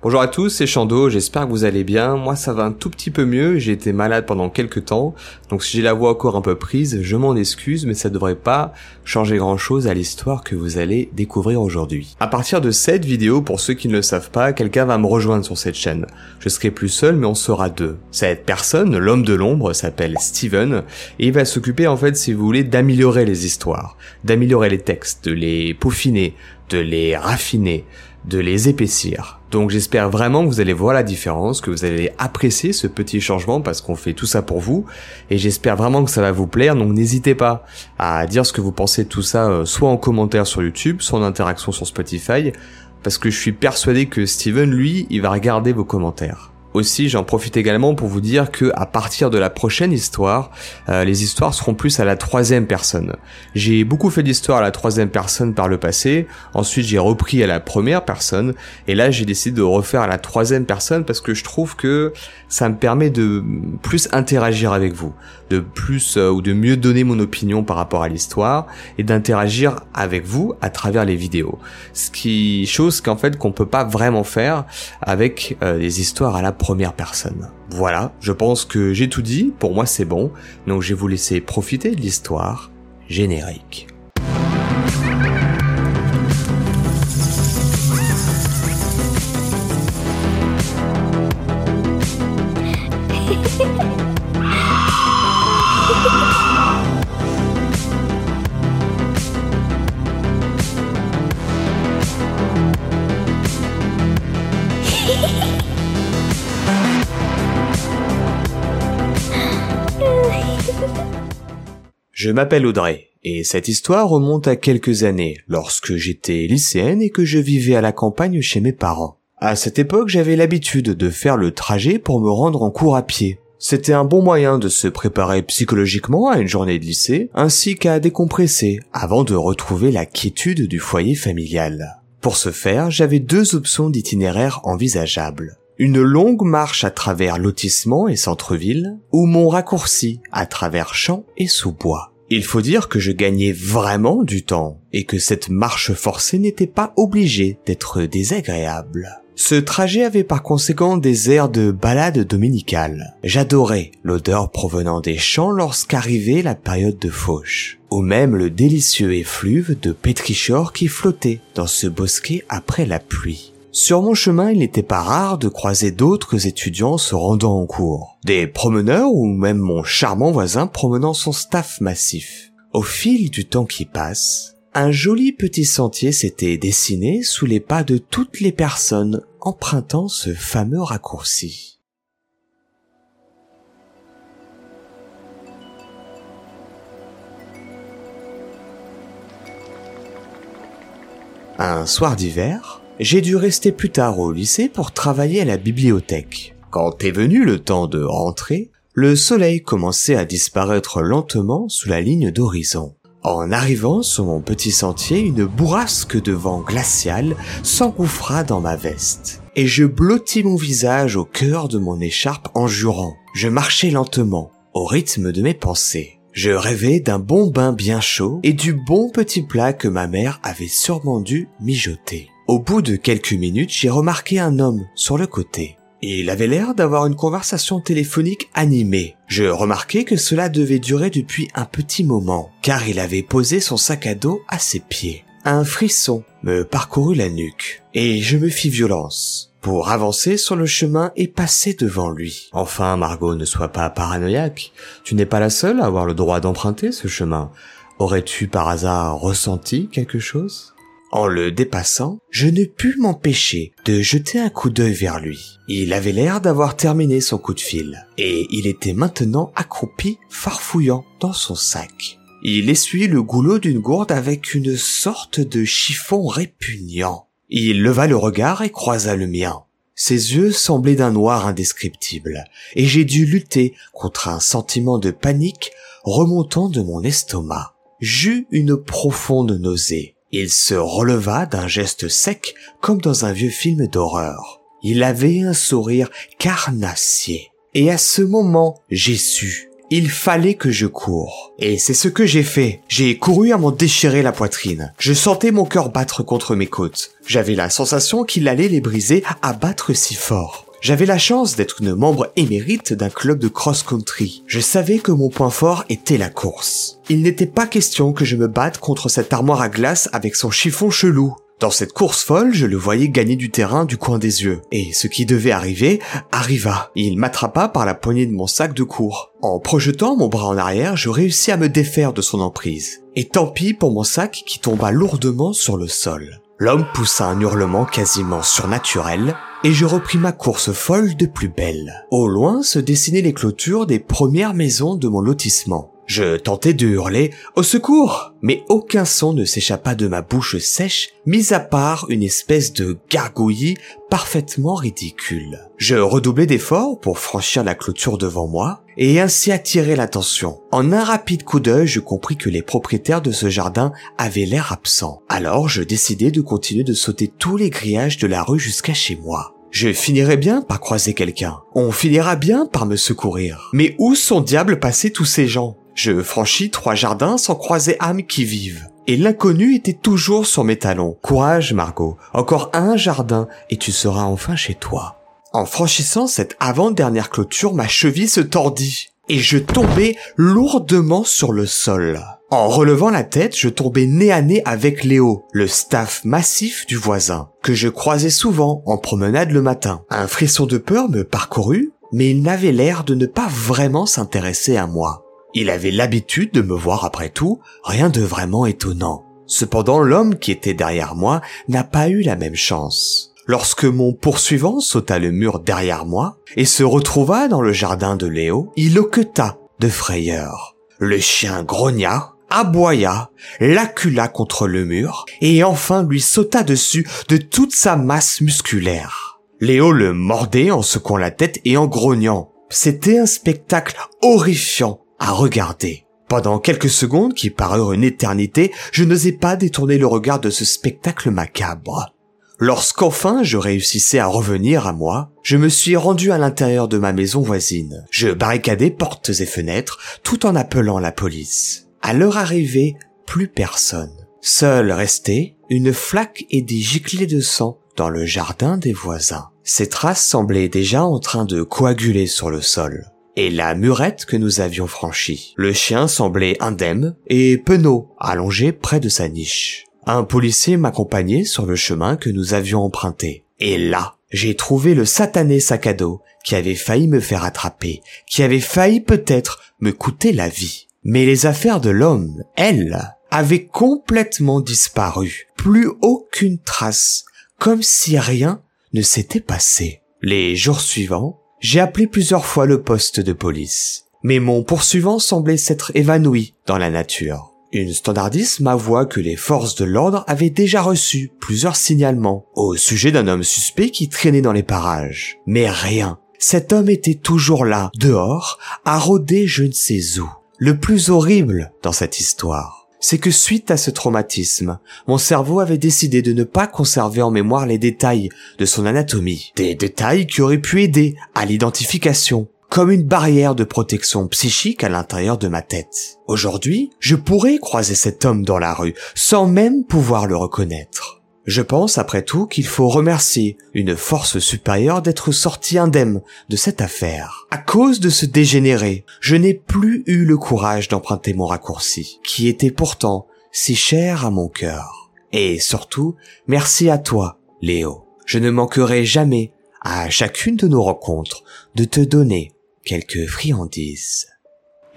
Bonjour à tous, c'est Chando, j'espère que vous allez bien. Moi ça va un tout petit peu mieux, j'ai été malade pendant quelques temps, donc si j'ai la voix encore un peu prise, je m'en excuse, mais ça devrait pas changer grand chose à l'histoire que vous allez découvrir aujourd'hui. À partir de cette vidéo, pour ceux qui ne le savent pas, quelqu'un va me rejoindre sur cette chaîne. Je serai plus seul, mais on sera deux. Cette personne, l'homme de l'ombre, s'appelle Steven, et il va s'occuper en fait, si vous voulez, d'améliorer les histoires, d'améliorer les textes, de les peaufiner, de les raffiner, de les épaissir. Donc j'espère vraiment que vous allez voir la différence, que vous allez apprécier ce petit changement parce qu'on fait tout ça pour vous et j'espère vraiment que ça va vous plaire. Donc n'hésitez pas à dire ce que vous pensez de tout ça euh, soit en commentaire sur YouTube, soit en interaction sur Spotify parce que je suis persuadé que Steven lui, il va regarder vos commentaires. Aussi, j'en profite également pour vous dire que à partir de la prochaine histoire, euh, les histoires seront plus à la troisième personne. J'ai beaucoup fait d'histoires à la troisième personne par le passé. Ensuite, j'ai repris à la première personne, et là, j'ai décidé de refaire à la troisième personne parce que je trouve que ça me permet de plus interagir avec vous, de plus euh, ou de mieux donner mon opinion par rapport à l'histoire et d'interagir avec vous à travers les vidéos. Ce qui chose qu'en fait qu'on peut pas vraiment faire avec euh, les histoires à la première personne. Voilà, je pense que j'ai tout dit, pour moi c'est bon, donc je vais vous laisser profiter de l'histoire générique. Je m'appelle Audrey, et cette histoire remonte à quelques années, lorsque j'étais lycéenne et que je vivais à la campagne chez mes parents. À cette époque, j'avais l'habitude de faire le trajet pour me rendre en cours à pied. C'était un bon moyen de se préparer psychologiquement à une journée de lycée, ainsi qu'à décompresser avant de retrouver la quiétude du foyer familial. Pour ce faire, j'avais deux options d'itinéraire envisageables une longue marche à travers lotissement et centre-ville, ou mon raccourci à travers champs et sous-bois. Il faut dire que je gagnais vraiment du temps, et que cette marche forcée n'était pas obligée d'être désagréable. Ce trajet avait par conséquent des airs de balade dominicale. J'adorais l'odeur provenant des champs lorsqu'arrivait la période de fauche, ou même le délicieux effluve de pétrichor qui flottait dans ce bosquet après la pluie. Sur mon chemin, il n'était pas rare de croiser d'autres étudiants se rendant en cours, des promeneurs ou même mon charmant voisin promenant son staff massif. Au fil du temps qui passe, un joli petit sentier s'était dessiné sous les pas de toutes les personnes empruntant ce fameux raccourci. Un soir d'hiver, j'ai dû rester plus tard au lycée pour travailler à la bibliothèque. Quand est venu le temps de rentrer, le soleil commençait à disparaître lentement sous la ligne d'horizon. En arrivant sur mon petit sentier, une bourrasque de vent glacial s'engouffra dans ma veste. Et je blottis mon visage au cœur de mon écharpe en jurant. Je marchais lentement, au rythme de mes pensées. Je rêvais d'un bon bain bien chaud et du bon petit plat que ma mère avait sûrement dû mijoter. Au bout de quelques minutes, j'ai remarqué un homme sur le côté. Il avait l'air d'avoir une conversation téléphonique animée. Je remarquai que cela devait durer depuis un petit moment, car il avait posé son sac à dos à ses pieds. Un frisson me parcourut la nuque, et je me fis violence pour avancer sur le chemin et passer devant lui. Enfin, Margot, ne sois pas paranoïaque. Tu n'es pas la seule à avoir le droit d'emprunter ce chemin. Aurais-tu par hasard ressenti quelque chose? En le dépassant, je ne pus m'empêcher de jeter un coup d'œil vers lui. Il avait l'air d'avoir terminé son coup de fil, et il était maintenant accroupi, farfouillant dans son sac. Il essuyait le goulot d'une gourde avec une sorte de chiffon répugnant. Il leva le regard et croisa le mien. Ses yeux semblaient d'un noir indescriptible, et j'ai dû lutter contre un sentiment de panique remontant de mon estomac. J'eus une profonde nausée, il se releva d'un geste sec comme dans un vieux film d'horreur. Il avait un sourire carnassier. Et à ce moment, j'ai su Il fallait que je cours. Et c'est ce que j'ai fait. J'ai couru à m'en déchirer la poitrine. Je sentais mon cœur battre contre mes côtes. J'avais la sensation qu'il allait les briser à battre si fort. J'avais la chance d'être une membre émérite d'un club de cross-country. Je savais que mon point fort était la course. Il n'était pas question que je me batte contre cette armoire à glace avec son chiffon chelou. Dans cette course folle, je le voyais gagner du terrain du coin des yeux. Et ce qui devait arriver, arriva. Il m'attrapa par la poignée de mon sac de cours. En projetant mon bras en arrière, je réussis à me défaire de son emprise. Et tant pis pour mon sac qui tomba lourdement sur le sol. L'homme poussa un hurlement quasiment surnaturel, et je repris ma course folle de plus belle. Au loin se dessinaient les clôtures des premières maisons de mon lotissement. Je tentais de hurler au secours, mais aucun son ne s'échappa de ma bouche sèche, mis à part une espèce de gargouillis parfaitement ridicule. Je redoublai d'efforts pour franchir la clôture devant moi et ainsi attirer l'attention. En un rapide coup d'œil, je compris que les propriétaires de ce jardin avaient l'air absents. Alors je décidai de continuer de sauter tous les grillages de la rue jusqu'à chez moi. Je finirai bien par croiser quelqu'un. On finira bien par me secourir. Mais où sont diable passés tous ces gens? Je franchis trois jardins sans croiser âme qui vive. Et l'inconnu était toujours sur mes talons. Courage, Margot. Encore un jardin et tu seras enfin chez toi. En franchissant cette avant-dernière clôture, ma cheville se tordit et je tombai lourdement sur le sol. En relevant la tête, je tombais nez à nez avec Léo, le staff massif du voisin, que je croisais souvent en promenade le matin. Un frisson de peur me parcourut, mais il n'avait l'air de ne pas vraiment s'intéresser à moi. Il avait l'habitude de me voir après tout, rien de vraiment étonnant. Cependant, l'homme qui était derrière moi n'a pas eu la même chance. Lorsque mon poursuivant sauta le mur derrière moi et se retrouva dans le jardin de Léo, il hoqueta de frayeur. Le chien grogna, aboya, l'acula contre le mur et enfin lui sauta dessus de toute sa masse musculaire. Léo le mordait en secouant la tête et en grognant. C'était un spectacle horrifiant à regarder. Pendant quelques secondes qui parurent une éternité, je n'osais pas détourner le regard de ce spectacle macabre. Lorsqu'enfin je réussissais à revenir à moi, je me suis rendu à l'intérieur de ma maison voisine. Je barricadais portes et fenêtres tout en appelant la police. À leur arrivée, plus personne. Seul restait une flaque et des giclées de sang dans le jardin des voisins. Ces traces semblaient déjà en train de coaguler sur le sol et la murette que nous avions franchie. Le chien semblait indemne et penaud, allongé près de sa niche. Un policier m'accompagnait sur le chemin que nous avions emprunté. Et là, j'ai trouvé le satané sac à dos qui avait failli me faire attraper, qui avait failli peut-être me coûter la vie. Mais les affaires de l'homme, elles, avaient complètement disparu. Plus aucune trace, comme si rien ne s'était passé. Les jours suivants, j'ai appelé plusieurs fois le poste de police, mais mon poursuivant semblait s'être évanoui dans la nature. Une standardiste m'avoua que les forces de l'ordre avaient déjà reçu plusieurs signalements au sujet d'un homme suspect qui traînait dans les parages. Mais rien. Cet homme était toujours là, dehors, à rôder je ne sais où. Le plus horrible dans cette histoire, c'est que suite à ce traumatisme, mon cerveau avait décidé de ne pas conserver en mémoire les détails de son anatomie. Des détails qui auraient pu aider à l'identification, comme une barrière de protection psychique à l'intérieur de ma tête. Aujourd'hui, je pourrais croiser cet homme dans la rue sans même pouvoir le reconnaître. Je pense après tout qu'il faut remercier une force supérieure d'être sorti indemne de cette affaire. À cause de ce dégénéré, je n'ai plus eu le courage d'emprunter mon raccourci, qui était pourtant si cher à mon cœur. Et surtout, merci à toi, Léo. Je ne manquerai jamais, à chacune de nos rencontres, de te donner quelques friandises.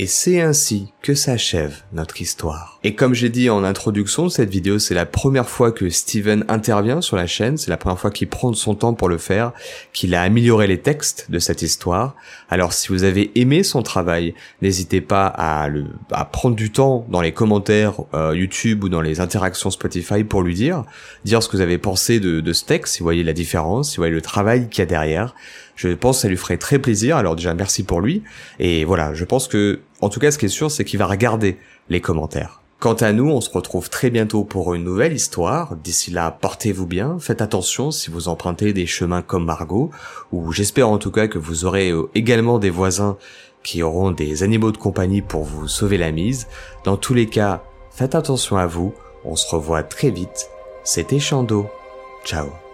Et c'est ainsi que s'achève notre histoire. Et comme j'ai dit en introduction cette vidéo, c'est la première fois que Steven intervient sur la chaîne, c'est la première fois qu'il prend son temps pour le faire, qu'il a amélioré les textes de cette histoire. Alors si vous avez aimé son travail, n'hésitez pas à, le, prendre du temps dans les commentaires euh, YouTube ou dans les interactions Spotify pour lui dire, dire ce que vous avez pensé de, de ce texte, si vous voyez la différence, si vous voyez le travail qu'il y a derrière. Je pense que ça lui ferait très plaisir. Alors déjà merci pour lui. Et voilà, je pense que, en tout cas, ce qui est sûr, c'est qu'il va regarder les commentaires. Quant à nous, on se retrouve très bientôt pour une nouvelle histoire. D'ici là, portez-vous bien, faites attention si vous empruntez des chemins comme Margot, ou j'espère en tout cas que vous aurez euh, également des voisins qui auront des animaux de compagnie pour vous sauver la mise. Dans tous les cas, faites attention à vous, on se revoit très vite. C'était Chando. Ciao